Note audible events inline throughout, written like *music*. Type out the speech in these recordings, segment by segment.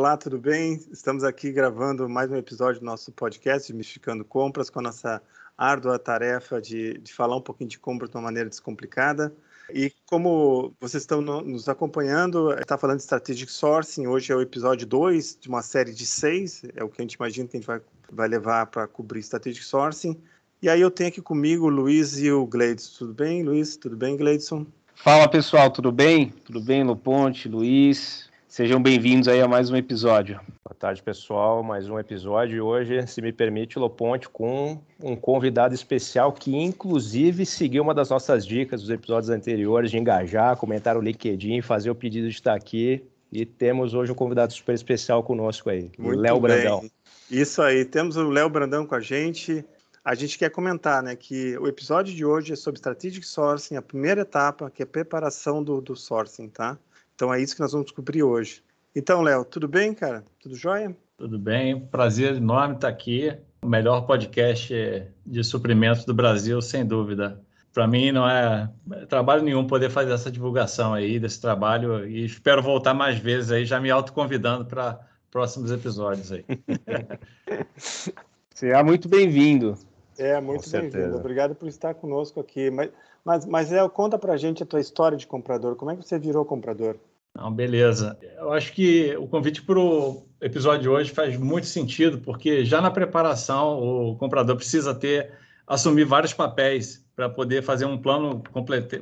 Olá, tudo bem? Estamos aqui gravando mais um episódio do nosso podcast, Mistificando Compras, com a nossa árdua tarefa de, de falar um pouquinho de compras de uma maneira descomplicada. E como vocês estão no, nos acompanhando, está falando de Strategic Sourcing. Hoje é o episódio 2 de uma série de seis, é o que a gente imagina que a gente vai, vai levar para cobrir Strategic Sourcing. E aí eu tenho aqui comigo o Luiz e o Gleidson. Tudo bem, Luiz? Tudo bem, Gleidson? Fala pessoal, tudo bem? Tudo bem, Loponte, Luiz? Sejam bem-vindos aí a mais um episódio. Boa tarde, pessoal. Mais um episódio e hoje, se me permite, Loponte, com um convidado especial que, inclusive, seguiu uma das nossas dicas dos episódios anteriores de engajar, comentar o LinkedIn, fazer o pedido de estar aqui. E temos hoje um convidado super especial conosco aí, o Léo Brandão. Isso aí, temos o Léo Brandão com a gente. A gente quer comentar né, que o episódio de hoje é sobre Strategic Sourcing, a primeira etapa, que é a preparação do, do sourcing, tá? Então é isso que nós vamos descobrir hoje. Então, Léo, tudo bem, cara? Tudo jóia? Tudo bem, prazer enorme estar aqui. O melhor podcast de suprimentos do Brasil, sem dúvida. Para mim não é trabalho nenhum poder fazer essa divulgação aí desse trabalho e espero voltar mais vezes aí, já me autoconvidando para próximos episódios aí. *laughs* Seja muito bem-vindo. É, muito bem-vindo. Obrigado por estar conosco aqui. Mas, mas, mas Léo, conta para a gente a tua história de comprador. Como é que você virou comprador? Não, beleza. Eu acho que o convite para o episódio de hoje faz muito sentido, porque já na preparação o comprador precisa ter assumir vários papéis para poder fazer um plano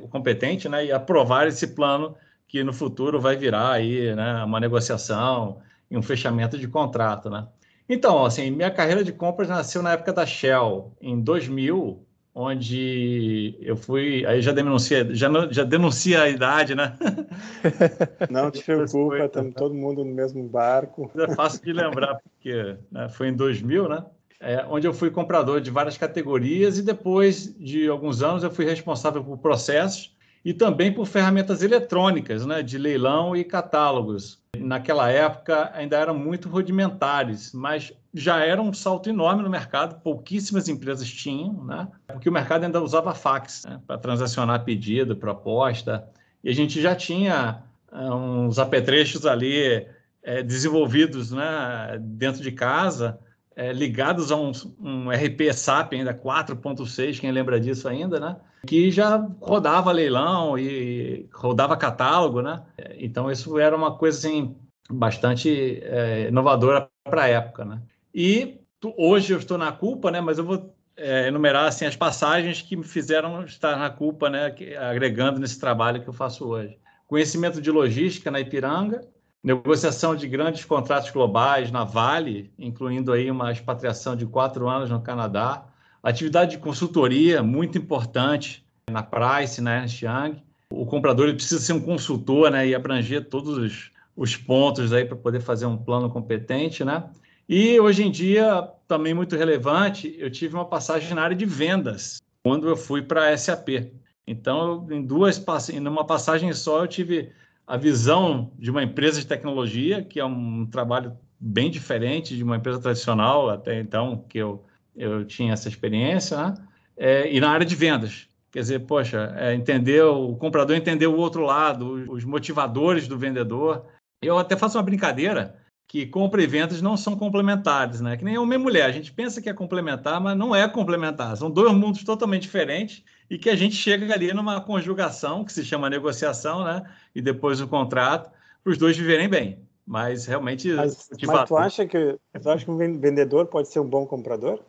competente né, e aprovar esse plano que no futuro vai virar aí, né, uma negociação e um fechamento de contrato. Né? Então, assim, minha carreira de compras nasceu na época da Shell, em 2000, onde eu fui, aí já denuncia, já, já denuncia a idade, né? *laughs* Não te preocupa, estamos todo mundo no mesmo barco. É fácil de lembrar, porque né, foi em 2000, né? É, onde eu fui comprador de várias categorias e depois de alguns anos eu fui responsável por processos e também por ferramentas eletrônicas, né, de leilão e catálogos. Naquela época ainda eram muito rudimentares, mas já era um salto enorme no mercado, pouquíssimas empresas tinham, né? porque o mercado ainda usava fax né? para transacionar pedido, proposta, e a gente já tinha uh, uns apetrechos ali é, desenvolvidos né, dentro de casa, é, ligados a um, um RP SAP ainda 4.6, quem lembra disso ainda, né? Que já rodava leilão e rodava catálogo, né? Então isso era uma coisa assim bastante é, inovadora para a época, né? E tu, hoje eu estou na culpa, né? Mas eu vou é, enumerar assim as passagens que me fizeram estar na culpa, né? Que, agregando nesse trabalho que eu faço hoje. Conhecimento de logística na Ipiranga, negociação de grandes contratos globais na Vale, incluindo aí uma expatriação de quatro anos no Canadá, atividade de consultoria muito importante na Price, na Ernst Young. O comprador precisa ser um consultor, né? E abranger todos os, os pontos para poder fazer um plano competente, né? E hoje em dia, também muito relevante, eu tive uma passagem na área de vendas, quando eu fui para a SAP. Então, em duas em uma passagem só, eu tive a visão de uma empresa de tecnologia, que é um trabalho bem diferente de uma empresa tradicional até então, que eu, eu tinha essa experiência, né? É, e na área de vendas. Quer dizer, poxa, é, entender, o comprador entender o outro lado, os motivadores do vendedor. Eu até faço uma brincadeira, que compra e vendas não são complementares, né? Que nem homem e mulher. A gente pensa que é complementar, mas não é complementar. São dois mundos totalmente diferentes e que a gente chega ali numa conjugação, que se chama negociação, né? E depois o contrato, para os dois viverem bem. Mas realmente. Mas, mas tu, acha que, tu acha que um vendedor pode ser um bom comprador?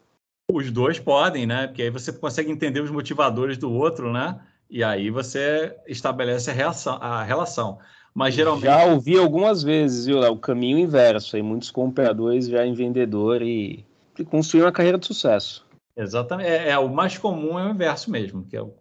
Os dois podem, né? Porque aí você consegue entender os motivadores do outro, né? E aí você estabelece a, reação, a relação. Mas geralmente. Já ouvi algumas vezes, viu, o caminho inverso. Aí muitos compradores já em vendedor e, e construir uma carreira de sucesso. Exatamente. É, é, o mais comum é o inverso mesmo, que é o,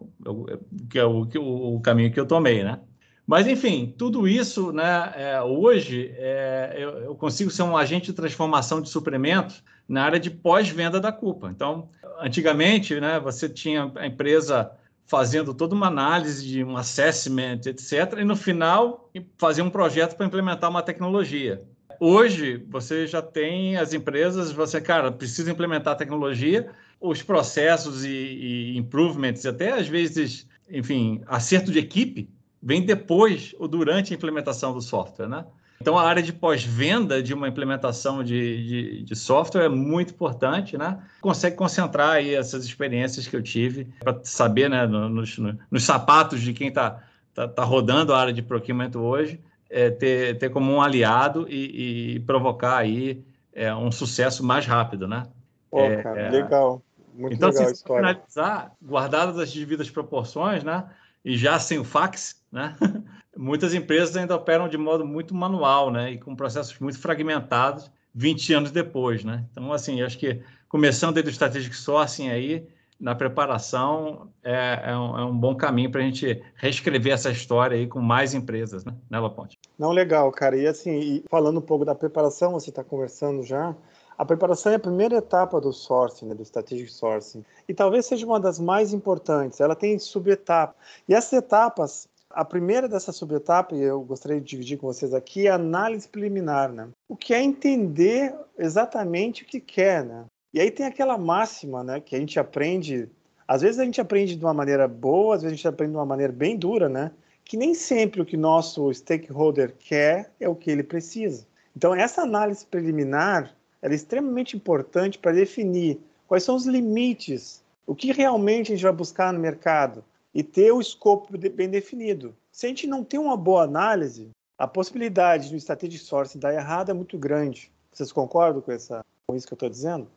é que é o, que o, o caminho que eu tomei, né? Mas, enfim, tudo isso, né, é, hoje, é, eu, eu, consigo ser um agente de transformação de suprimentos na área de pós-venda da culpa. Então, antigamente, né, você tinha a empresa fazendo toda uma análise de um assessment, etc., e no final fazer um projeto para implementar uma tecnologia. Hoje, você já tem as empresas, você, cara, precisa implementar a tecnologia, os processos e, e improvements, até às vezes, enfim, acerto de equipe, vem depois ou durante a implementação do software, né? Então, a área de pós-venda de uma implementação de, de, de, software é muito importante, né? Consegue concentrar aí essas experiências que eu tive para saber, né, nos, nos, sapatos de quem está tá, tá rodando a área de procurement hoje, é, ter, ter como um aliado e, e provocar aí é, um sucesso mais rápido, né? Pô, é, cara, é. legal. Muito então, legal assim, a história. finalizar, guardadas as devidas proporções, né? E já sem o fax, né? *laughs* Muitas empresas ainda operam de modo muito manual, né? E com processos muito fragmentados 20 anos depois, né? Então, assim, acho que começando desde o Strategic Sourcing aí, na preparação, é, é, um, é um, bom caminho para a gente reescrever essa história aí com mais empresas, né, né Ponte? Não, legal, cara. E assim, falando um pouco da preparação, você está conversando já, a preparação é a primeira etapa do sourcing, né, do strategic sourcing, e talvez seja uma das mais importantes. Ela tem subetapas. E essas etapas, a primeira dessa subetapa, e eu gostaria de dividir com vocês aqui, é a análise preliminar, né? O que é entender exatamente o que quer, né? E aí tem aquela máxima, né, que a gente aprende, às vezes a gente aprende de uma maneira boa, às vezes a gente aprende de uma maneira bem dura, né? Que nem sempre o que nosso stakeholder quer é o que ele precisa. Então essa análise preliminar é extremamente importante para definir quais são os limites, o que realmente a gente vai buscar no mercado e ter o escopo bem definido. Se a gente não tem uma boa análise, a possibilidade do strategic sourcing dar errado é muito grande. Vocês concordam com, essa, com isso que eu estou dizendo?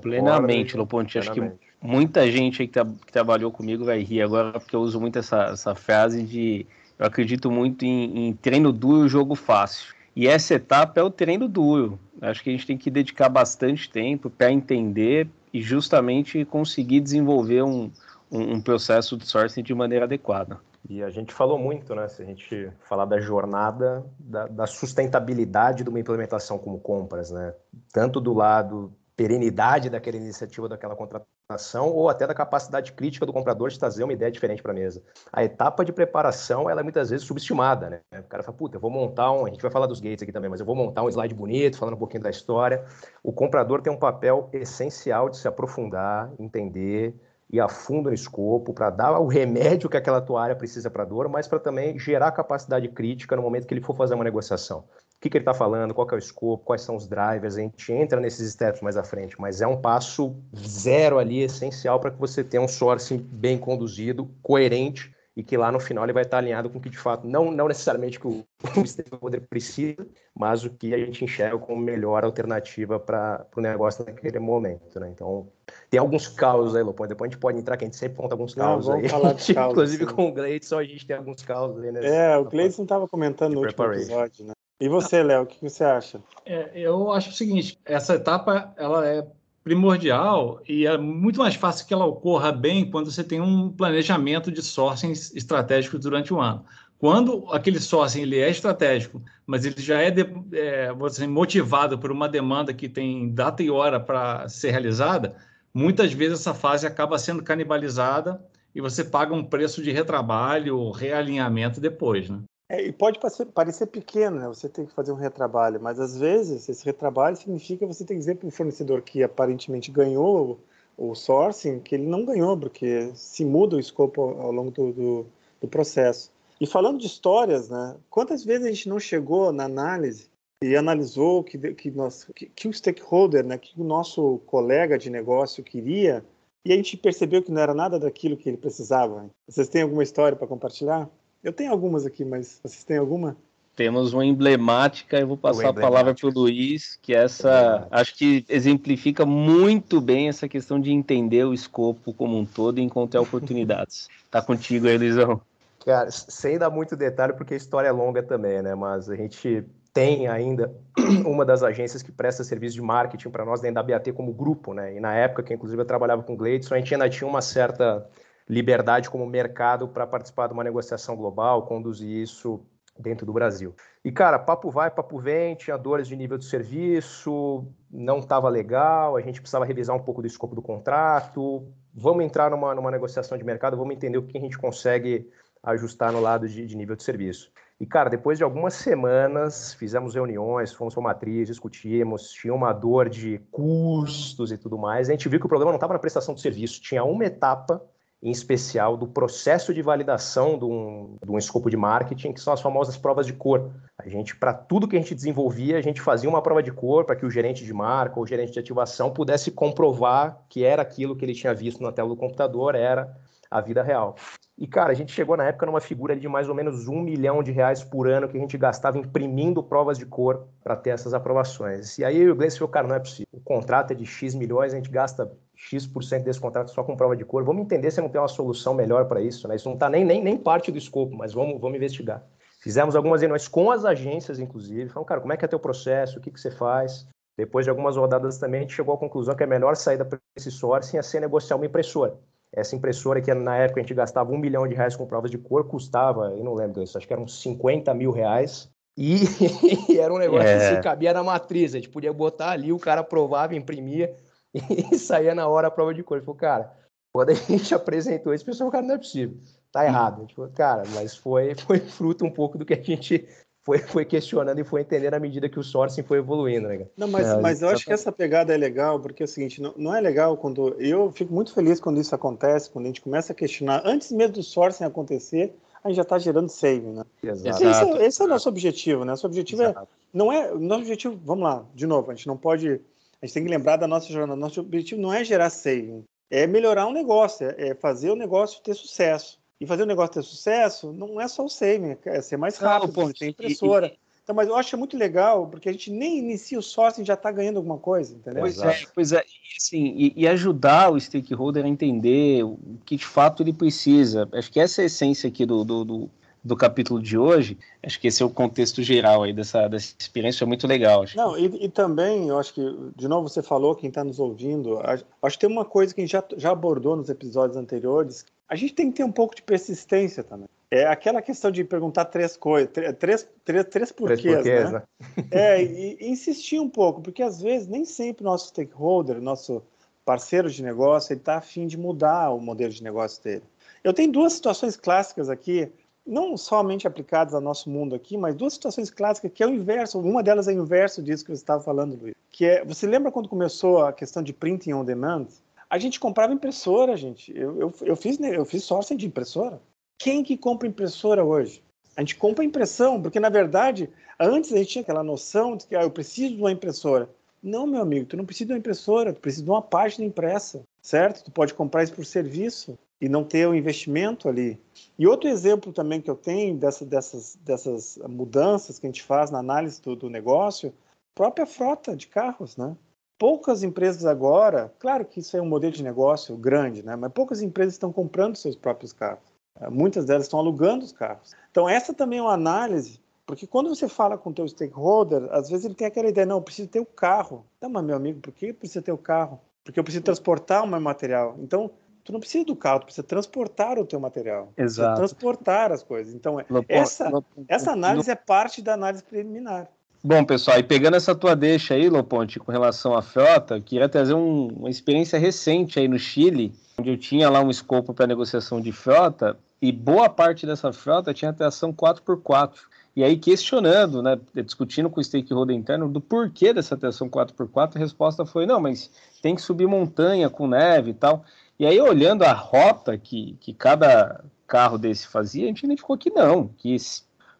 Plenamente, Loponte. Acho que muita gente que, tá, que, trabalhou comigo vai rir agora, porque eu uso muito essa, essa frase de eu acredito muito em, em treino duro e jogo fácil. E essa etapa é o treino duro. Acho que a gente tem que dedicar bastante tempo para entender e justamente conseguir desenvolver um, um, um, processo de sourcing de maneira adequada. E a gente falou muito, né? Se a gente falar da jornada, da, da sustentabilidade de uma implementação como compras, né? Tanto do lado perenidade daquela iniciativa, daquela contratação, ou até da capacidade crítica do comprador de trazer uma ideia diferente para a mesa. A etapa de preparação, ela é muitas vezes subestimada, né? O cara fala, puta, eu vou montar um, a gente vai falar dos gates aqui também, mas eu vou montar um slide bonito, falando um pouquinho da história. O comprador tem um papel essencial de se aprofundar, entender, ir a fundo no escopo, para dar o remédio que aquela área precisa para a dor, mas para também gerar capacidade crítica no momento que ele for fazer uma negociação o que, que ele está falando, qual é o escopo, quais são os drivers, a gente entra nesses steps mais à frente, mas é um passo zero ali, essencial para que você tenha um sourcing bem conduzido, coerente, e que lá no final ele vai estar alinhado com o que de fato, não, não necessariamente que o, *laughs* o stakeholder precisa, mas o que a gente enxerga como melhor alternativa para o negócio naquele momento. Né? Então, tem alguns causos aí, Lopão, depois a gente pode entrar, que a gente sempre conta alguns causos aí. Falar de causos, *laughs* Inclusive sim. com o Gleidson, a gente tem alguns causos aí. Nesse, é, o Gleidson estava comentando no último episódio, né? E você, Léo, o que você acha? É, eu acho o seguinte: essa etapa ela é primordial e é muito mais fácil que ela ocorra bem quando você tem um planejamento de sourcing estratégico durante o ano. Quando aquele sourcing ele é estratégico, mas ele já é, de, é dizer, motivado por uma demanda que tem data e hora para ser realizada, muitas vezes essa fase acaba sendo canibalizada e você paga um preço de retrabalho realinhamento depois, né? É, e pode parecer, pequeno, né? Você tem que fazer um retrabalho, mas às vezes esse retrabalho significa você tem que dizer para o fornecedor que aparentemente ganhou o sourcing que ele não ganhou, porque se muda o escopo ao longo do, do, do processo. E falando de histórias, né? Quantas vezes a gente não chegou na análise e analisou que que, nós, que, que o stakeholder, né, que o nosso colega de negócio queria e a gente percebeu que não era nada daquilo que ele precisava. Vocês têm alguma história para compartilhar? Eu tenho algumas aqui, mas vocês têm alguma? Temos uma emblemática, eu vou passar a palavra para o Luiz, que essa acho que exemplifica muito bem essa questão de entender o escopo como um todo e encontrar oportunidades. *laughs* Tá contigo aí, Luizão. Cara, sem dar muito detalhe, porque a história é longa também, né? Mas a gente tem ainda *clears throat* uma das agências que presta serviço de marketing para nós dentro da BAT como grupo, né? E na época que inclusive eu trabalhava com o Gleidson, a gente ainda tinha uma certa liberdade como mercado para participar de uma negociação global, conduzir isso dentro do Brasil. E, cara, papo vai, papo vem, tinha dores de nível de serviço, não estava legal, a gente precisava revisar um pouco do escopo do contrato, vamos entrar numa, numa negociação de mercado, vamos entender o que a gente consegue ajustar no lado de, de nível de serviço. E, cara, depois de algumas semanas, fizemos reuniões, fomos para matriz, discutimos, tinha uma dor de custos e tudo mais, a gente viu que o problema não estava na prestação do serviço, tinha uma etapa em especial do processo de validação de um, de um escopo de marketing, que são as famosas provas de cor. A gente, para tudo que a gente desenvolvia, a gente fazia uma prova de cor para que o gerente de marca ou o gerente de ativação pudesse comprovar que era aquilo que ele tinha visto na tela do computador, era a vida real. E, cara, a gente chegou na época numa figura de mais ou menos um milhão de reais por ano que a gente gastava imprimindo provas de cor para ter essas aprovações. E aí o Gleice falou, cara, não é possível. O contrato é de X milhões, a gente gasta X% desse contrato só com prova de cor. Vamos entender se não tem uma solução melhor para isso, né? Isso não está nem, nem, nem parte do escopo, mas vamos, vamos investigar. Fizemos algumas reuniões com as agências, inclusive. Falamos, cara, como é que é teu processo? O que, que você faz? Depois de algumas rodadas também, a gente chegou à conclusão que a melhor saída para esse sourcing é ser negociar uma impressora. Essa impressora que na época a gente gastava um milhão de reais com provas de cor, custava, eu não lembro disso, acho que eram 50 mil reais. *laughs* E, era um negócio é. que se cabia na matriz. A gente podia botar ali, o cara provava, imprimia *laughs* e saía na hora a prova de cor. Ele falou, cara, quando a gente *laughs* apresentou isso, o pessoal, cara, não é possível, tá errado. A gente falou, cara, mas foi, foi fruto um pouco do que a gente foi, foi questionando e foi entendendo à medida que o sourcing foi evoluindo, né? Não, mas, é, mas eu acho que essa pegada é legal, porque é o seguinte, não, não é legal quando. Eu fico muito feliz quando isso acontece, quando a gente começa a questionar, antes mesmo do sourcing acontecer, a gente já está gerando saving, né? Exato. Esse, é, esse é o nosso objetivo, né? Nosso objetivo é, Exato. é. Não é. Nosso objetivo, vamos lá, de novo, a gente não pode. A gente tem que lembrar da nossa jornada. Nosso objetivo não é gerar saving, é melhorar o negócio, é, é fazer o negócio ter sucesso. E fazer o negócio ter sucesso não é só o saving, é ser mais rápido, não, tem impressora. E, então, mas eu acho muito legal, porque a gente nem inicia o sócio e já está ganhando alguma coisa, entendeu? Pois é, pois é. E, assim, e, e, ajudar o stakeholder a entender o que de fato ele precisa. Acho que essa é a essência aqui do, do, do, do capítulo de hoje. Acho que esse é o contexto geral aí dessa, dessa experiência, é muito legal. Acho Não, e, e, também, eu acho que, de novo, você falou, quem está nos ouvindo, acho que tem uma coisa que a gente já, já abordou nos episódios anteriores, a gente tem que ter um pouco de persistência também. É aquela questão de perguntar três coisas, três, três, três porquês, três porquês né? né? É, e, e, insistir um pouco, porque às vezes nem sempre o nosso stakeholder, nosso parceiro de negócio, ele está afim de mudar o modelo de negócio dele. Eu tenho duas situações clássicas aqui, não somente aplicadas ao nosso mundo aqui, mas duas situações clássicas que é o inverso, uma delas é o inverso disso que você estava falando, Luiz. Que é, você lembra quando começou a questão de printing on demand? A gente comprava impressora, gente. Eu, eu, eu fiz, eu fiz sourcing de impressora. Quem que compra impressora hoje? A gente compra impressão, porque na verdade, antes a gente tinha aquela noção de que ah, eu preciso de uma impressora. Não, meu amigo, tu não precisa de uma impressora, tu precisa de uma página impressa, certo? Tu pode comprar isso por serviço e não ter o investimento ali. E outro exemplo também que eu tenho dessa, dessas, dessas mudanças que a gente faz na análise do, do negócio, própria frota de carros, né? poucas empresas agora, claro que isso é um modelo de negócio grande, né? Mas poucas empresas estão comprando seus próprios carros. É, muitas delas estão alugando os carros. Então essa também é uma análise, porque quando você fala com o teu stakeholder, às vezes ele tem aquela ideia, não, eu preciso ter o carro. Não, mas meu amigo, por que precisa ter o carro? Porque eu preciso transportar o meu material. Então, tu não precisa do carro, tu precisa transportar o teu material. Exato. transportar as coisas. Então, essa, essa análise é parte da análise preliminar. Bom, pessoal, e pegando essa tua deixa aí, Loponte, com relação à frota, queria trazer um, uma experiência recente aí no Chile, onde eu tinha lá um escopo para negociação de frota, e boa parte dessa frota tinha tração 4x4. E aí, questionando, né, discutindo com o stakeholder interno do porquê dessa tração 4x4, a resposta foi: não, mas tem que subir montanha com neve e tal. E aí, olhando a rota que, que cada carro desse fazia, a gente identificou que não, que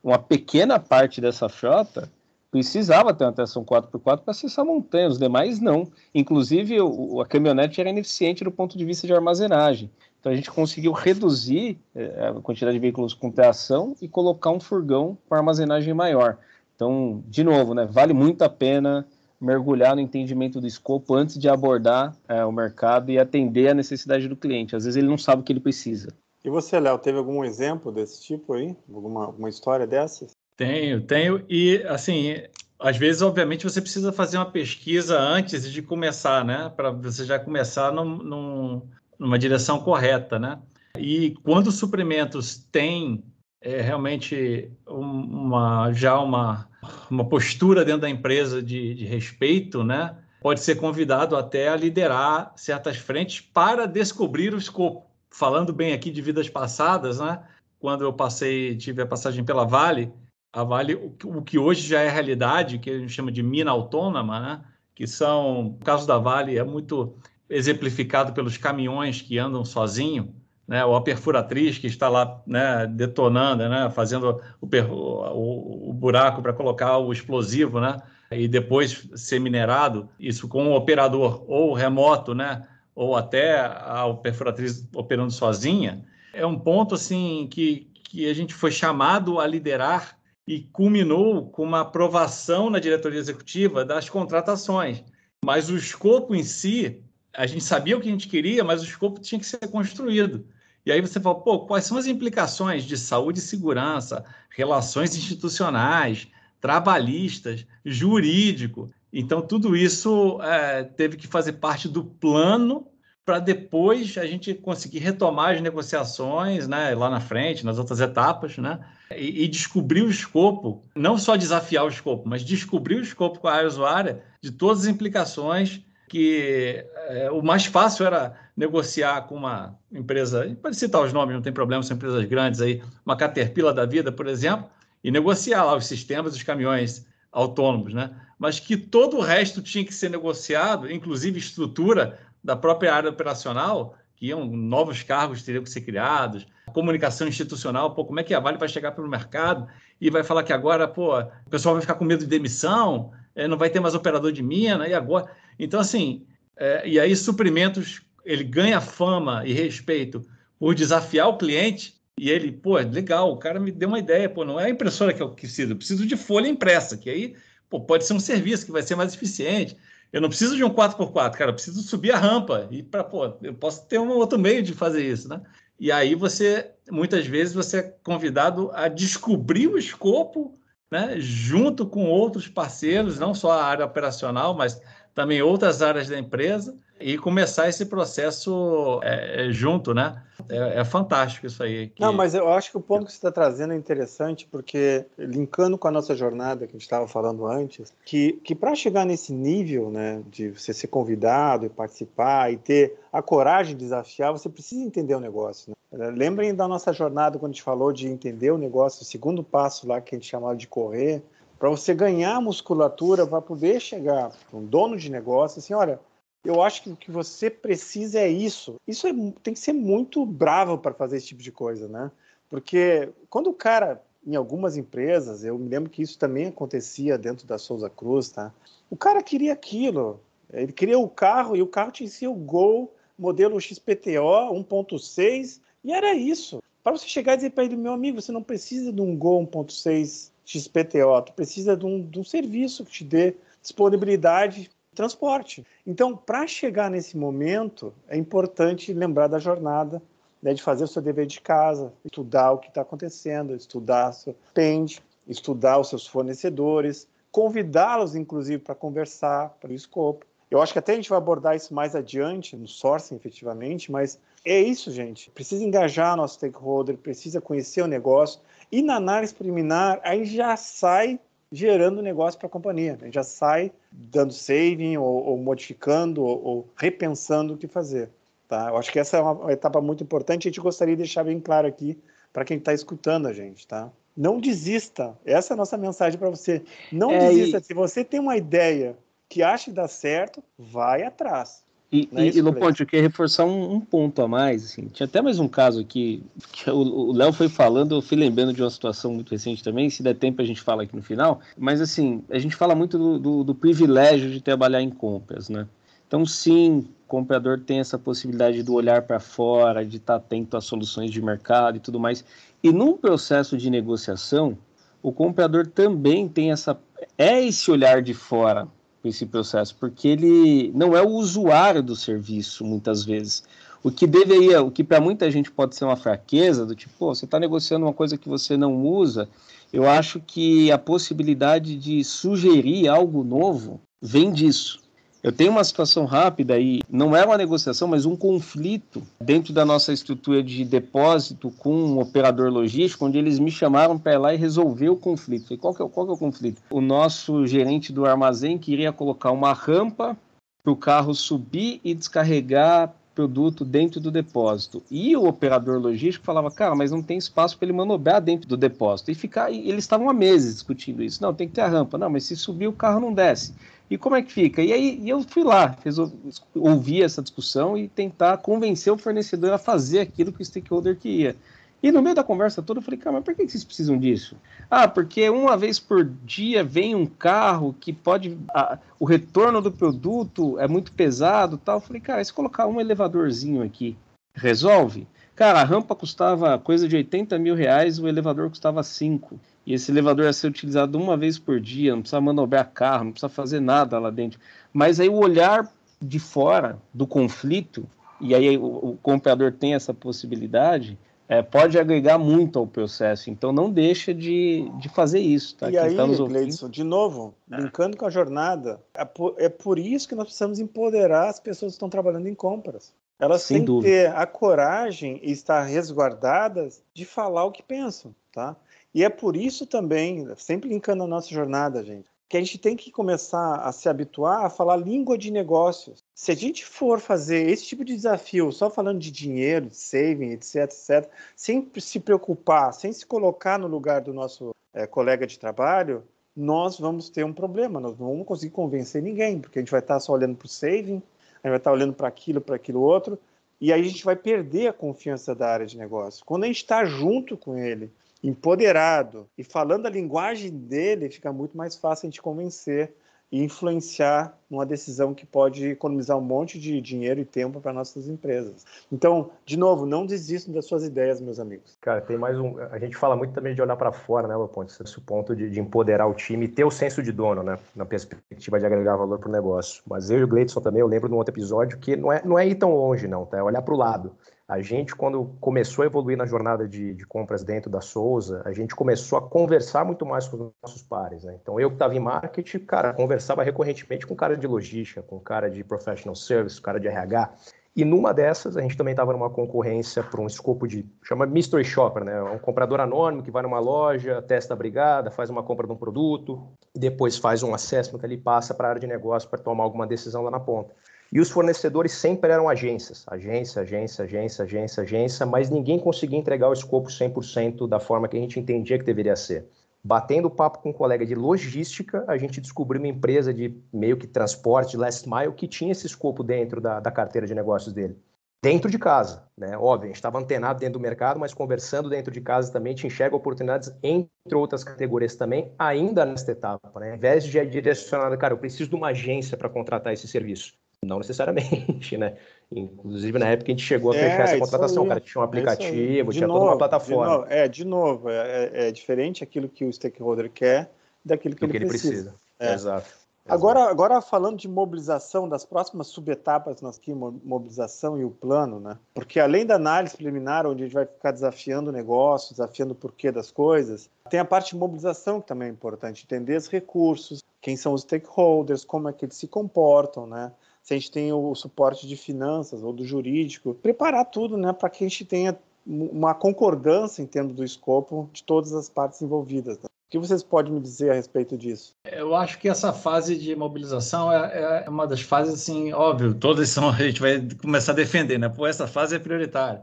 uma pequena parte dessa frota precisava ter uma tração 4x4 para acessar montanhas, os demais não. Inclusive, o, a caminhonete era ineficiente do ponto de vista de armazenagem. Então, a gente conseguiu reduzir é, a quantidade de veículos com tração e colocar um furgão com armazenagem maior. Então, de novo, né, vale muito a pena mergulhar no entendimento do escopo antes de abordar é, o mercado e atender a necessidade do cliente. Às vezes ele não sabe o que ele precisa. E você, Léo, teve algum exemplo desse tipo aí? Alguma, alguma história dessas? Tenho, tenho. E, assim, às vezes, obviamente, você precisa fazer uma pesquisa antes de começar, né? Para você já começar num, num, numa direção correta, né? E quando os suprimentos têm é, realmente uma, já uma, uma postura dentro da empresa de, de respeito, né? Pode ser convidado até a liderar certas frentes para descobrir o escopo. Falando bem aqui de vidas passadas, né? Quando eu passei, tive a passagem pela Vale, a Vale, o que hoje já é realidade, que a gente chama de mina autônoma, né? que são, o caso da Vale é muito exemplificado pelos caminhões que andam sozinho, né, ou a perfuratriz que está lá né, detonando, né, fazendo o, o, o buraco para colocar o explosivo, né, e depois ser minerado, isso com um operador ou remoto, né, ou até a perfuratriz operando sozinha, é um ponto assim que, que a gente foi chamado a liderar e culminou com uma aprovação na diretoria executiva das contratações. Mas o escopo em si, a gente sabia o que a gente queria, mas o escopo tinha que ser construído. E aí você fala, pô, quais são as implicações de saúde e segurança, relações institucionais, trabalhistas, jurídico? Então, tudo isso é, teve que fazer parte do plano para depois a gente conseguir retomar as negociações né, lá na frente, nas outras etapas, né, e, e, descobrir o escopo, não só desafiar o escopo, mas descobrir o escopo com a área usuária de todas as implicações que é, o mais fácil era negociar com uma empresa, pode citar os nomes, não tem problema, são empresas grandes aí, uma Caterpillar da vida, por exemplo, e negociar lá os sistemas dos caminhões autônomos, né? Mas que todo o resto tinha que ser negociado, inclusive estrutura da própria área operacional, que iam, novos cargos teriam que ser criados, comunicação institucional, pô, como é que a Vale vai chegar para o mercado e vai falar que agora, pô, o pessoal vai ficar com medo de demissão, é, não vai ter mais operador de mina, e agora... Então, assim, é, e aí suprimentos, ele ganha fama e respeito por desafiar o cliente, e ele, pô, legal, o cara me deu uma ideia, pô, não é a impressora que eu preciso, eu preciso de folha impressa, que aí, pô, pode ser um serviço que vai ser mais eficiente. Eu não preciso de um 4x4, cara, eu preciso subir a rampa e para, pô, eu posso ter um outro meio de fazer isso, né? E aí você, muitas vezes, você é convidado a descobrir o escopo, né, junto com outros parceiros, não só a área operacional, mas também outras áreas da empresa, e começar esse processo é, é, junto, né? É, é, fantástico isso aí. Que... Não, mas eu acho que o ponto que você está trazendo é interessante, porque linkando com a nossa jornada que a gente estava falando antes, que, que para chegar nesse nível, né, de você ser convidado e participar e ter a coragem de desafiar, você precisa entender o negócio. Né? Lembrem da nossa jornada quando a gente falou de entender o negócio, o segundo passo lá que a gente chamava de correr, para você ganhar musculatura, para poder chegar para um dono de negócio, assim, olha, eu acho que o que você precisa é isso. Isso é, tem que ser muito bravo para fazer esse tipo de coisa, né? Porque quando o cara, em algumas empresas, eu me lembro que isso também acontecia dentro da Souza Cruz, tá? O cara queria aquilo. Ele queria o carro e o carro tinha o Gol modelo XPTO 1.6 e era isso. Para você chegar e dizer para ele, meu amigo, você não precisa de um Gol 1.6 XPTO, tu precisa de um, de um serviço que te dê disponibilidade transporte. Então, para chegar nesse momento, é importante lembrar da jornada, né, de fazer o seu dever de casa, estudar o que está acontecendo, estudar seu pende, estudar os seus fornecedores, convidá-los, inclusive, para conversar para o escopo. Eu acho que até a gente vai abordar isso mais adiante, no sourcing, efetivamente, mas é isso, gente. Precisa engajar nosso stakeholder, precisa conhecer o negócio. E na análise preliminar, aí já sai gerando negócio para a companhia. Né? Já sai dando saving ou, ou modificando ou, ou, repensando o que fazer. Tá? Eu acho que essa é uma etapa muito importante e a gente gostaria de deixar bem claro aqui para quem está escutando a gente. Tá? Não desista. Essa é a nossa mensagem para você. Não é, desista. E... Se você tem uma ideia que acha que dá certo, vai atrás. E, é e, Loponte, eu queria reforçar um, um, ponto a mais. Assim. Tinha até mais um caso aqui, que o Léo foi falando, eu fui lembrando de uma situação muito recente também, se der tempo a gente fala aqui no final. Mas assim, a gente fala muito do, do, do privilégio de trabalhar em compras, né? Então, sim, o comprador tem essa possibilidade do olhar para fora, de estar atento às soluções de mercado e tudo mais. E num processo de negociação, o comprador também tem essa é esse olhar de fora esse processo, porque ele não é o usuário do serviço, muitas vezes. O que deveria, o que para muita gente pode ser uma fraqueza, do tipo, você está negociando uma coisa que você não usa, eu acho que a possibilidade de sugerir algo novo vem disso. Eu tenho uma situação rápida e não é uma negociação, mas um conflito dentro da nossa estrutura de depósito com um operador logístico, onde eles me chamaram para ir lá e resolver o conflito. Falei, qual, que é, qual que é o conflito? O nosso gerente do armazém queria colocar uma rampa para o carro subir e descarregar produto dentro do depósito. E o operador logístico falava, cara, mas não tem espaço para ele manobrar dentro do depósito. E ficar, e eles estavam há meses discutindo isso. Não, tem que ter a rampa. Não, mas se subir o carro não desce. E como é que fica? E aí eu fui lá, resolvi, ouvir essa discussão e tentar convencer o fornecedor a fazer aquilo que o stakeholder queria. E no meio da conversa toda eu falei, cara, mas por que vocês precisam disso? Ah, porque uma vez por dia vem um carro que pode. Ah, o retorno do produto é muito pesado tal. Eu falei, cara, se colocar um elevadorzinho aqui, resolve? Cara, a rampa custava coisa de 80 mil reais, o elevador custava 5. E esse elevador ia ser utilizado uma vez por dia, não precisa manobrar carro, não precisa fazer nada lá dentro. Mas aí o olhar de fora do conflito, e aí o, o comprador tem essa possibilidade, é, pode agregar muito ao processo. Então não deixa de, de fazer isso. Tá? E Quem aí, tá Gleidson, de novo, é. brincando com a jornada, é por, é por isso que nós precisamos empoderar as pessoas que estão trabalhando em compras. Elas Sem têm dúvida. que ter a coragem e estar resguardadas de falar o que pensam, tá? E é por isso também, sempre linkando a nossa jornada, gente, que a gente tem que começar a se habituar a falar língua de negócios. Se a gente for fazer esse tipo de desafio só falando de dinheiro, de saving, etc, etc, sem se preocupar, sem se colocar no lugar do nosso é, colega de trabalho, nós vamos ter um problema. Nós não vamos conseguir convencer ninguém, porque a gente vai estar só olhando para o saving, a gente vai estar olhando para aquilo, para aquilo outro, e aí a gente vai perder a confiança da área de negócio. Quando a gente está junto com ele, empoderado e falando a linguagem dele, fica muito mais fácil a gente convencer e influenciar numa decisão que pode economizar um monte de dinheiro e tempo para nossas empresas. Então, de novo, não desistam das suas ideias, meus amigos. Cara, tem mais um. A gente fala muito também de olhar para fora, né, Leopoldo? Esse ponto de, de, empoderar o time e ter o senso de dono, né, na perspectiva de agregar valor para o negócio. Mas eu e o Gleidson também, eu lembro de um outro episódio que não é, não é ir tão longe, não, tá? É olhar para o lado. A gente, quando começou a evoluir na jornada de, de, compras dentro da Souza, a gente começou a conversar muito mais com os nossos pares. Né? Então, eu que estava em marketing, cara, conversava recorrentemente com cara de logística, com cara de professional service, cara de RH. E numa dessas, a gente também estava numa concorrência para um escopo de. chama mystery shopper, né? Um comprador anônimo que vai numa loja, testa a brigada, faz uma compra de um produto, e depois faz um assessment ali, passa para a área de negócio para tomar alguma decisão lá na ponta. E os fornecedores sempre eram agências, agência, agência, agência, agência, agência, mas ninguém conseguia entregar o escopo 100% da forma que a gente entendia que deveria ser. Batendo papo com um colega de logística, a gente descobriu uma empresa de meio que transporte, last mile, que tinha esse escopo dentro da, da carteira de negócios dele. Dentro de casa, né? Óbvio, a gente estava antenado dentro do mercado, mas conversando dentro de casa também, te enxerga oportunidades entre outras categorias também, ainda nesta etapa, né? Ao invés de direcionar, cara, eu preciso de uma agência para contratar esse serviço. Não necessariamente, né? Inclusive, na época, a gente chegou a é, fechar essa contratação. O cara tinha um é aplicativo, tinha novo, toda uma plataforma. De novo, é, de novo, é, é, é, diferente aquilo que o stakeholder quer daquilo que, ele, que ele precisa. precisa. É. Exato. Agora, agora, falando de mobilização, das próximas subetapas nós aqui, mobilização e o plano, né? Porque além da análise preliminar, onde a gente vai ficar desafiando o negócio, desafiando o porquê das coisas, tem a parte de mobilização que também é importante, entender os recursos, quem são os stakeholders, como é que eles se comportam, né? Se a gente tem o suporte de finanças ou do jurídico, preparar tudo né, para que a gente tenha uma concordância em termos do escopo de todas as partes envolvidas. Né? O que vocês podem me dizer a respeito disso? Eu acho que essa fase de mobilização é, é uma das fases, assim, óbvio, todas são, *laughs* a gente vai começar a defender, né? Pô, essa fase é prioritária.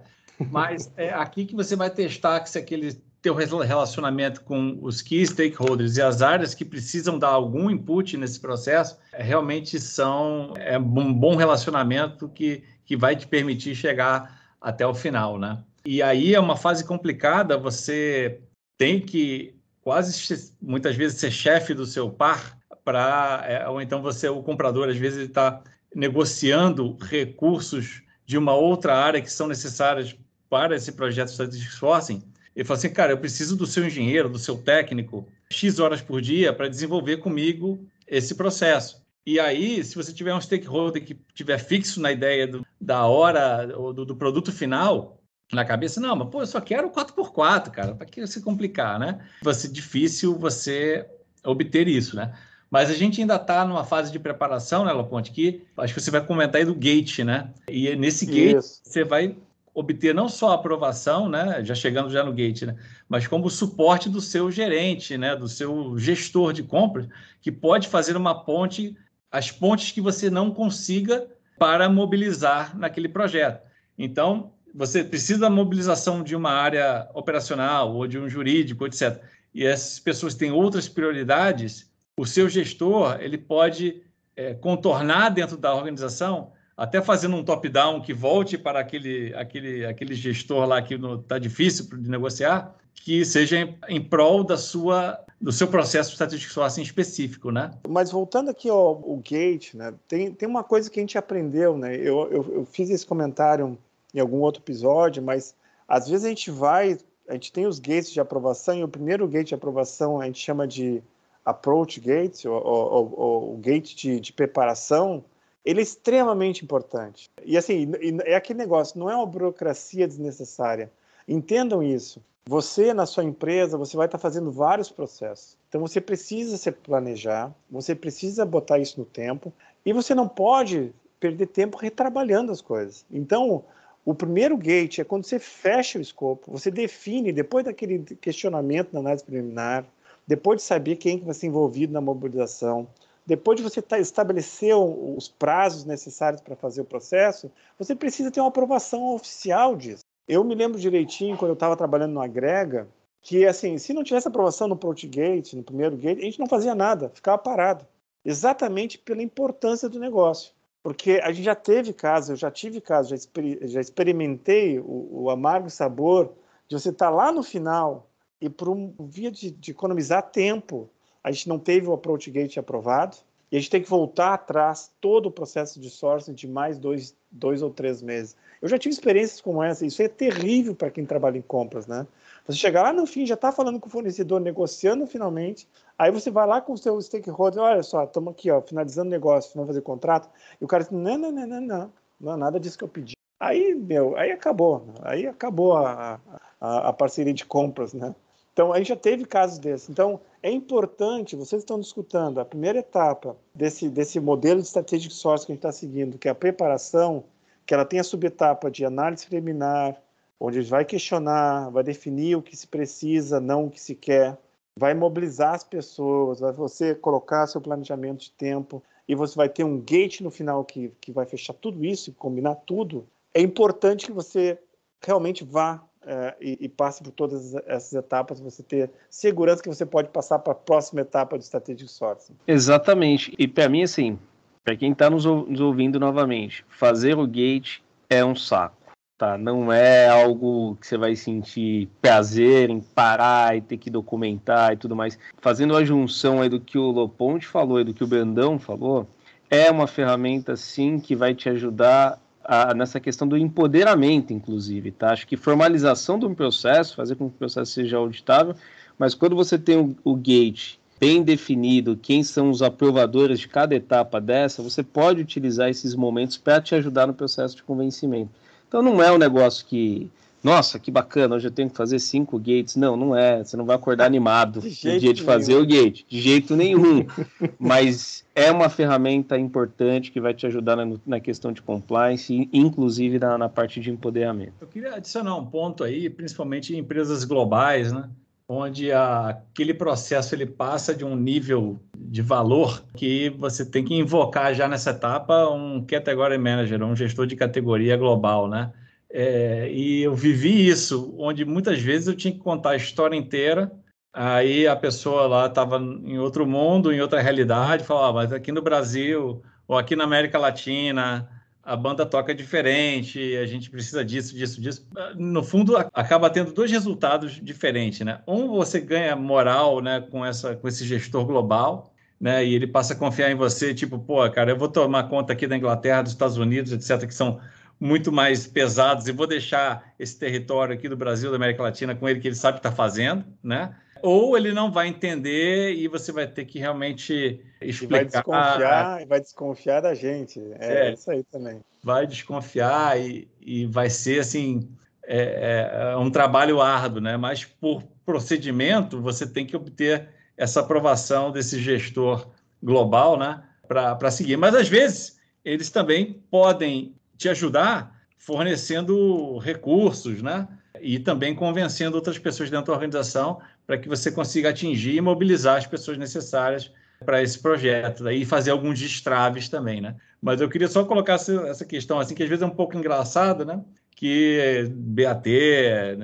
Mas é aqui que você vai testar se aquele teu relacionamento com os key stakeholders e as áreas que precisam dar algum input nesse processo é, realmente são é um bom relacionamento que, que vai te permitir chegar até o final, né? E aí é uma fase complicada, você tem que quase muitas vezes ser chefe do seu par para é, ou então você o comprador às vezes está negociando recursos de uma outra área que são necessárias para esse projeto Strategic Sourcing ele falou assim, cara, eu preciso do seu engenheiro, do seu técnico, X horas por dia para desenvolver comigo esse processo. E aí, se você tiver um stakeholder que tiver fixo na ideia do, da hora ou do, do, produto final, na cabeça, não, mas pô, eu só quero 4x4, cara, para que se complicar, né? Vai ser difícil você obter isso, né? Mas a gente ainda está numa fase de preparação, né, Laponte, que acho que você vai comentar aí do gate, né? E nesse gate isso. você vai obter não só a aprovação, né, já chegando já no gate, né, mas como suporte do seu gerente, né, do seu gestor de compras, que pode fazer uma ponte, as pontes que você não consiga para mobilizar naquele projeto. Então, você precisa da mobilização de uma área operacional ou de um jurídico, etc. E essas pessoas têm outras prioridades. O seu gestor ele pode é, contornar dentro da organização, até fazendo um top-down que volte para aquele, aquele, aquele gestor lá que está difícil de negociar, que seja em, em prol da sua do seu processo strategic sourcing específico, né? Mas voltando aqui ao, ao Gate, né? Tem, tem uma coisa que a gente aprendeu, né? Eu, eu, eu fiz esse comentário em algum outro episódio, mas às vezes a gente vai, a gente tem os gates de aprovação e o primeiro gate de aprovação a gente chama de approach gate, ou, gate de, de preparação, ele é extremamente importante. E assim, é aquele negócio, não é uma burocracia desnecessária. Entendam isso. Você, na sua empresa, você vai estar fazendo vários processos. Então, você precisa se planejar, você precisa botar isso no tempo, e você não pode perder tempo retrabalhando as coisas. Então, o primeiro gate é quando você fecha o escopo, você define, depois daquele questionamento na análise preliminar, depois de saber quem que vai ser envolvido na mobilização, depois de você tá, estabelecer os prazos necessários para fazer o processo, você precisa ter uma aprovação oficial disso. Eu me lembro direitinho, quando eu estava trabalhando no Agrega, que assim, se não tivesse aprovação no Gate, no primeiro gate, a gente não fazia nada, ficava parado. Exatamente pela importância do negócio. Porque a gente já teve casos, eu já tive casos, já, exper já experimentei o, o, amargo sabor de você estar tá lá no final e por um via de, de economizar tempo, a gente não teve o Approach Gate aprovado, e a gente tem que voltar atrás todo o processo de sourcing de mais dois, dois ou três meses. Eu já tive experiências como essa, isso é terrível para quem trabalha em compras, né? Você chegar lá no fim, já está falando com o fornecedor, negociando finalmente, aí você vai lá com o seu stakeholder, olha só, estamos aqui, ó, finalizando o negócio, vamos fazer contrato, e o cara diz, não, não, não, não, não, não, nada disso que eu pedi. Aí, meu, aí acabou, aí acabou a, a, a parceria de compras, né? Então, a gente já teve casos desses. Então, é importante, vocês estão escutando, a primeira etapa desse, desse modelo de strategic source que a gente está seguindo, que é a preparação, que ela tem a subetapa de análise preliminar, onde vai questionar, vai definir o que se precisa, não o que se quer, vai mobilizar as pessoas, vai você colocar seu planejamento de tempo, e você vai ter um gate no final que, que vai fechar tudo isso e combinar tudo. É importante que você realmente vá é, e, e, passe por todas essas etapas, você ter segurança que você pode passar para a próxima etapa do Strategic Sourcing. Exatamente. E para mim, assim, para quem está nos, nos ouvindo novamente, fazer o gate é um saco. Tá? Não é algo que você vai sentir prazer em parar e ter que documentar e tudo mais. Fazendo a junção aí do que o Loponte falou e do que o Brandão falou, é uma ferramenta sim que vai te ajudar a, nessa questão do empoderamento, inclusive, tá? Acho que formalização de um processo, fazer com que o processo seja auditável, mas quando você tem o, o gate bem definido, quem são os aprovadores de cada etapa dessa, você pode utilizar esses momentos para te ajudar no processo de convencimento. Então não é um negócio que nossa, que bacana, hoje eu tenho que fazer cinco gates. Não, não é. Você não vai acordar *laughs* animado no dia de nenhum. fazer o gate, de jeito nenhum. *laughs* Mas é uma ferramenta importante que vai te ajudar na, na questão de compliance, inclusive na, na, parte de empoderamento. Eu queria adicionar um ponto aí, principalmente em empresas globais, né? onde a, aquele processo ele passa de um nível de valor que você tem que invocar já nessa etapa um category manager, um gestor de categoria global, né? É, e eu vivi isso, onde muitas vezes eu tinha que contar a história inteira, aí a pessoa lá estava em outro mundo, em outra realidade, falava, ah, mas aqui no Brasil, ou aqui na América Latina, a banda toca diferente, a gente precisa disso, disso, disso. No fundo, acaba tendo dois resultados diferentes, né? Um, você ganha moral, né, com, essa, com esse gestor global, né, e ele passa a confiar em você, tipo, pô, cara, eu vou tomar conta aqui da Inglaterra, dos Estados Unidos, etc., que são muito mais pesados e vou deixar esse território aqui do Brasil, da América Latina, com ele que ele sabe que está fazendo, né? Ou ele não vai entender e você vai ter que realmente explicar. E vai desconfiar, vai desconfiar da gente. É, é, isso aí também. Vai desconfiar e, e vai ser assim é, é um trabalho árduo, né? Mas por procedimento você tem que obter essa aprovação desse gestor global, né? Para seguir. Mas às vezes eles também podem te ajudar fornecendo recursos, né? E também convencendo outras pessoas dentro da organização para que você consiga atingir e mobilizar as pessoas necessárias para esse projeto né? e fazer alguns destraves também, né? Mas eu queria só colocar essa questão, assim, que às vezes é um pouco engraçada, né? Que BAT,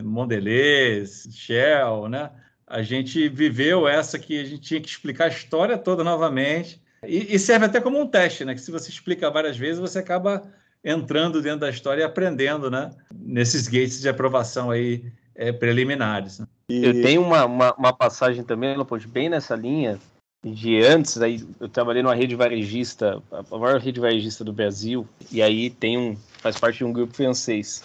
Mondelez, Shell, né? A gente viveu essa que a gente tinha que explicar a história toda novamente. E serve até como um teste, né? Que se você explica várias vezes, você acaba entrando dentro da história e aprendendo, né? Nesses gates de aprovação aí é, preliminares. Né? Eu tenho uma, uma, uma passagem também, Leopoldo, bem nessa linha, de antes, aí eu trabalhei numa rede varejista, a maior rede varejista do Brasil, e aí tem um, faz parte de um grupo francês.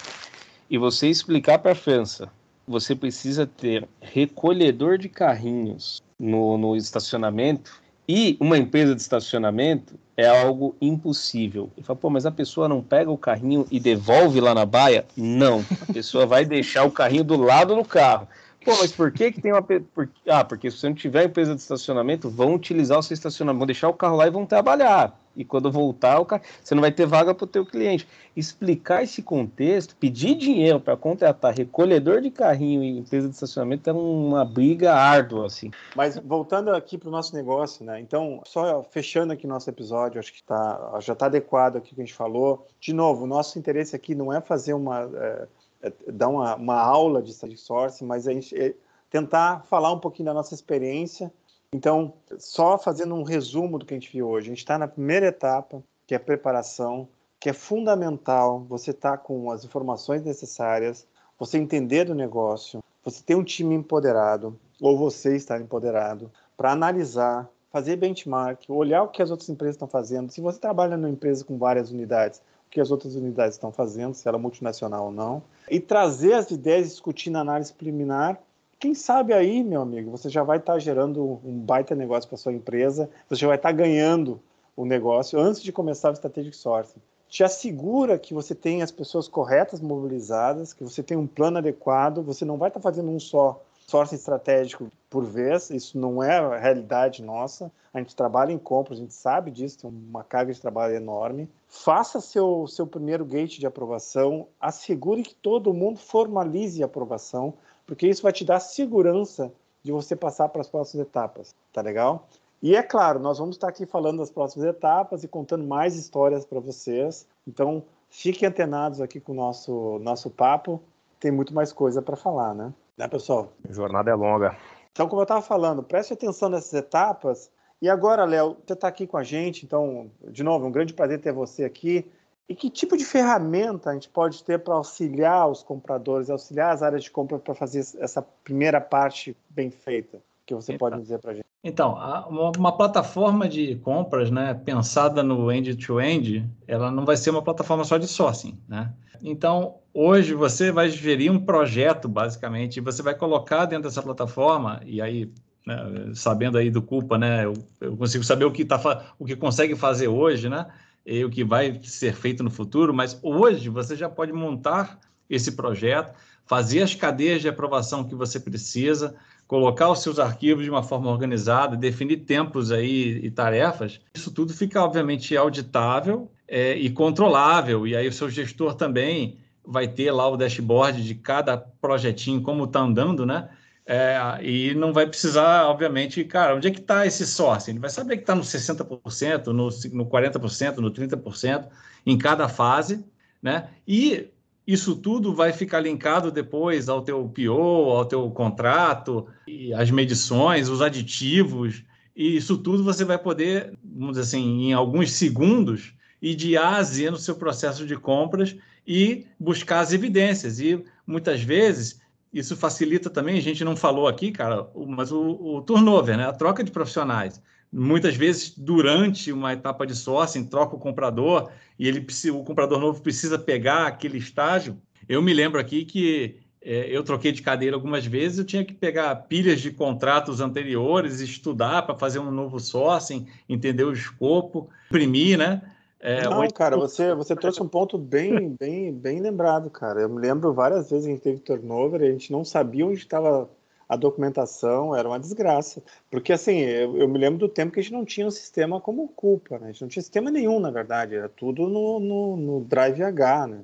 E você explicar para a França, você precisa ter recolhedor de carrinhos no, no estacionamento e uma empresa de estacionamento é algo impossível. E fala, pô, mas a pessoa não pega o carrinho e devolve lá na baia? Não. A pessoa vai deixar o carrinho do lado do carro. Pô, mas por que, que tem uma. Por... Ah, porque se você não tiver empresa de estacionamento, vão utilizar o seu estacionamento, vão deixar o carro lá e vão trabalhar. E quando voltar, o carro... você não vai ter vaga para o teu cliente. Explicar esse contexto, pedir dinheiro para contratar recolhedor de carrinho e empresa de estacionamento é uma briga árdua, assim. Mas voltando aqui para o nosso negócio, né? Então, só fechando aqui nosso episódio, acho que tá, já está adequado aqui o que a gente falou. De novo, o nosso interesse aqui não é fazer uma. É é, dar uma, uma aula de source, mas a gente é tentar falar um pouquinho da nossa experiência. Então, só fazendo um resumo do que a gente viu hoje, a gente está na primeira etapa, que é a preparação, que é fundamental você estar tá com as informações necessárias, você entender do negócio, você ter um time empoderado, ou você estar empoderado, para analisar, fazer benchmark, olhar o que as outras empresas estão fazendo. Se você trabalha numa empresa com várias unidades, que as outras unidades estão fazendo, se ela é multinacional ou não, e trazer as ideias, discutir na análise preliminar. Quem sabe aí, meu amigo, você já vai estar gerando um baita negócio para sua empresa, você já vai estar ganhando o negócio antes de começar o strategic sourcing. Te assegura que você tem as pessoas corretas mobilizadas, que você tem um plano adequado, você não vai estar fazendo um só sourcing estratégico por vez, isso não é a realidade nossa. A gente trabalha em compras, a gente sabe disso, tem uma carga de trabalho enorme. Faça seu, seu primeiro gate de aprovação, assegure que todo mundo formalize a aprovação, porque isso vai te dar segurança de você passar para as próximas etapas, tá legal? E é claro, nós vamos estar aqui falando das próximas etapas e contando mais histórias para vocês. Então, fiquem antenados aqui com o nosso, nosso papo. Tem muito mais coisa para falar, né? Né, pessoal? A jornada é longa. Então, como eu estava falando, preste atenção nessas etapas. E agora, Léo, você está aqui com a gente, então, de novo, é um grande prazer ter você aqui. E que tipo de ferramenta a gente pode ter para auxiliar os compradores, auxiliar as áreas de compra para fazer essa primeira parte bem feita? que você então, pode dizer para a gente? Então, uma, uma, plataforma de compras, né, pensada no end-to-end, -end, ela não vai ser uma plataforma só de sourcing, né? Então, hoje você vai gerir um projeto, basicamente, e você vai colocar dentro dessa plataforma, e aí, né, sabendo aí do culpa, né, eu, eu consigo saber o que, tá, o que consegue fazer hoje, né, e o que vai ser feito no futuro, mas hoje você já pode montar esse projeto, fazer as cadeias de aprovação que você precisa, colocar os seus arquivos de uma forma organizada, definir tempos aí e tarefas, isso tudo fica, obviamente, auditável é, e controlável. E aí o seu gestor também vai ter lá o dashboard de cada projetinho, como está andando, né? É, e não vai precisar, obviamente, cara, onde é que está esse sócio? Ele vai saber que está no 60%, no, no 40%, no 30%, em cada fase, né? E isso tudo vai ficar linkado depois ao teu PO, ao teu contrato, e as medições, os aditivos, e isso tudo você vai poder, vamos dizer assim, em alguns segundos, ir de A a Z no seu processo de compras e buscar as evidências. E muitas vezes isso facilita também, a gente não falou aqui, cara, mas o, o turnover, né? a troca de profissionais muitas vezes durante uma etapa de sourcing, troca o comprador e ele o comprador novo precisa pegar aquele estágio. Eu me lembro aqui que é, eu troquei de cadeira algumas vezes, eu tinha que pegar pilhas de contratos anteriores, estudar para fazer um novo sourcing, entender o escopo, imprimir, né? É, Não, cara, você, você trouxe um ponto bem, bem, bem lembrado, cara. Eu me lembro várias vezes que a gente teve turnover, a gente não sabia onde estava a documentação era uma desgraça. Porque, assim, eu, eu, me lembro do tempo que a gente não tinha um sistema como culpa, né? A gente não tinha sistema nenhum, na verdade, era tudo no, no, no Drive H, né?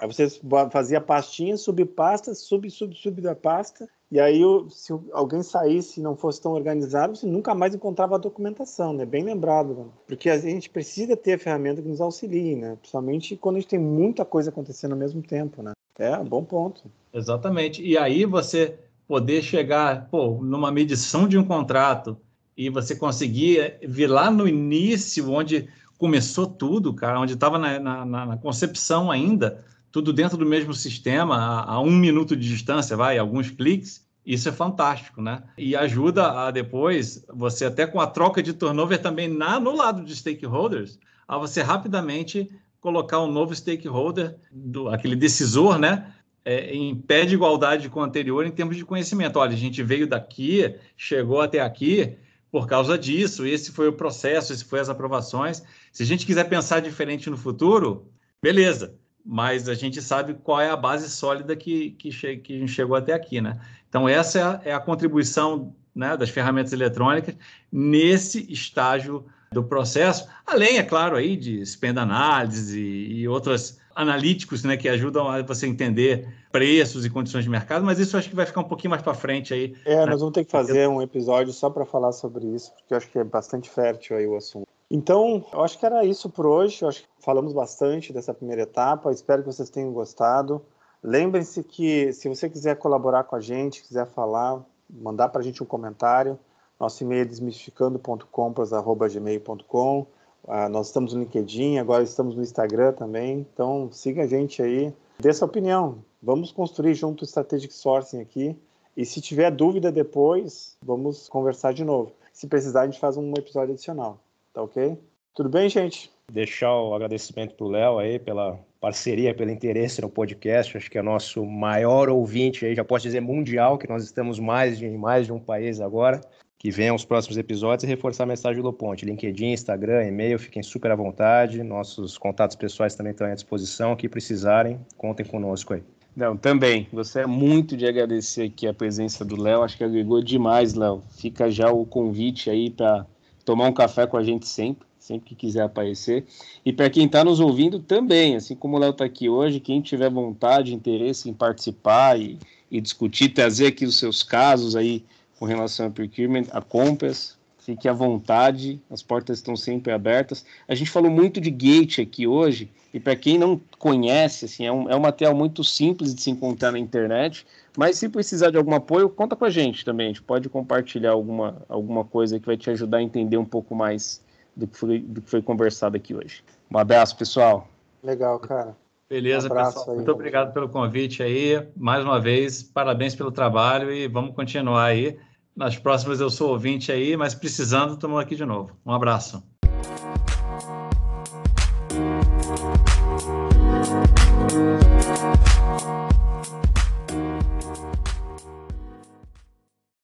Aí você fazia pastinha, subpasta, sub, sub, sub da pasta, E aí, se alguém saísse e não fosse tão organizado, você nunca mais encontrava a documentação, né? Bem lembrado, né? porque a gente precisa ter a ferramenta que nos auxilie, né? Principalmente quando a gente tem muita coisa acontecendo ao mesmo tempo, né? É, bom ponto. Exatamente. E aí você poder chegar, pô, numa medição de um contrato e você conseguir vir lá no início, onde começou tudo, cara, onde estava na, na, na, concepção ainda, tudo dentro do mesmo sistema, a, a, um minuto de distância, vai, alguns cliques, isso é fantástico, né? E ajuda a depois, você até com a troca de turnover também na, no lado de stakeholders, a você rapidamente colocar um novo stakeholder, do, aquele decisor, né? É, em pé de igualdade com o anterior em termos de conhecimento. Olha, a gente veio daqui, chegou até aqui por causa disso, esse foi o processo, esse foi as aprovações. Se a gente quiser pensar diferente no futuro, beleza, mas a gente sabe qual é a base sólida que, que, che que a gente chegou até aqui, né? Então, essa é a, é a contribuição né, das ferramentas eletrônicas nesse estágio do processo, além, é claro, aí de spend análise e, e outros analíticos né, que ajudam a você entender preços e condições de mercado, mas isso acho que vai ficar um pouquinho mais para frente aí. É, né? nós vamos ter que fazer um episódio só para falar sobre isso, porque acho que é bastante fértil aí o assunto. Então, eu acho que era isso por hoje. Eu acho que falamos bastante dessa primeira etapa. Espero que vocês tenham gostado. Lembrem-se que se você quiser colaborar com a gente, quiser falar, mandar para a gente um comentário, nosso e-mail é desmistificando.compras.gmail.com. Ah, nós estamos no LinkedIn, agora estamos no Instagram também. Então, siga a gente aí, dê sua opinião. Vamos construir junto o Strategic Sourcing aqui. E se tiver dúvida depois, vamos conversar de novo. Se precisar, a gente faz um episódio adicional. Tá ok? Tudo bem, gente? Deixar o agradecimento para o Léo aí pela parceria, pelo interesse no podcast. Acho que é nosso maior ouvinte aí, já posso dizer mundial, que nós estamos mais de, em mais de um país agora que venham os próximos episódios e reforçar a mensagem do Ponte. LinkedIn, Instagram, e-mail, fiquem super à vontade. Nossos contatos pessoais também estão à disposição. Que precisarem, contem conosco aí. Não, também. Você é muito de agradecer aqui a presença do Léo. Acho que agregou demais, Léo. Fica já o convite aí para tomar um café com a gente sempre, sempre que quiser aparecer. E para quem está nos ouvindo também, assim como o Léo está aqui hoje, quem tiver vontade, interesse em participar e, e discutir, trazer aqui os seus casos aí com relação a procurement, a compras, fique à vontade, as portas estão sempre abertas. A gente falou muito de gate aqui hoje, e para quem não conhece, assim, é um, é um material muito simples de se encontrar na internet, mas se precisar de algum apoio, conta com a gente também. A gente pode compartilhar alguma, alguma coisa que vai te ajudar a entender um pouco mais do que foi, do que foi conversado aqui hoje. Um abraço, pessoal. Legal, cara. Beleza, um pessoal. Aí, Muito obrigado pelo convite aí. Mais uma vez, parabéns pelo trabalho e vamos continuar aí. Nas próximas eu sou ouvinte aí, mas precisando, estamos aqui de novo. Um abraço.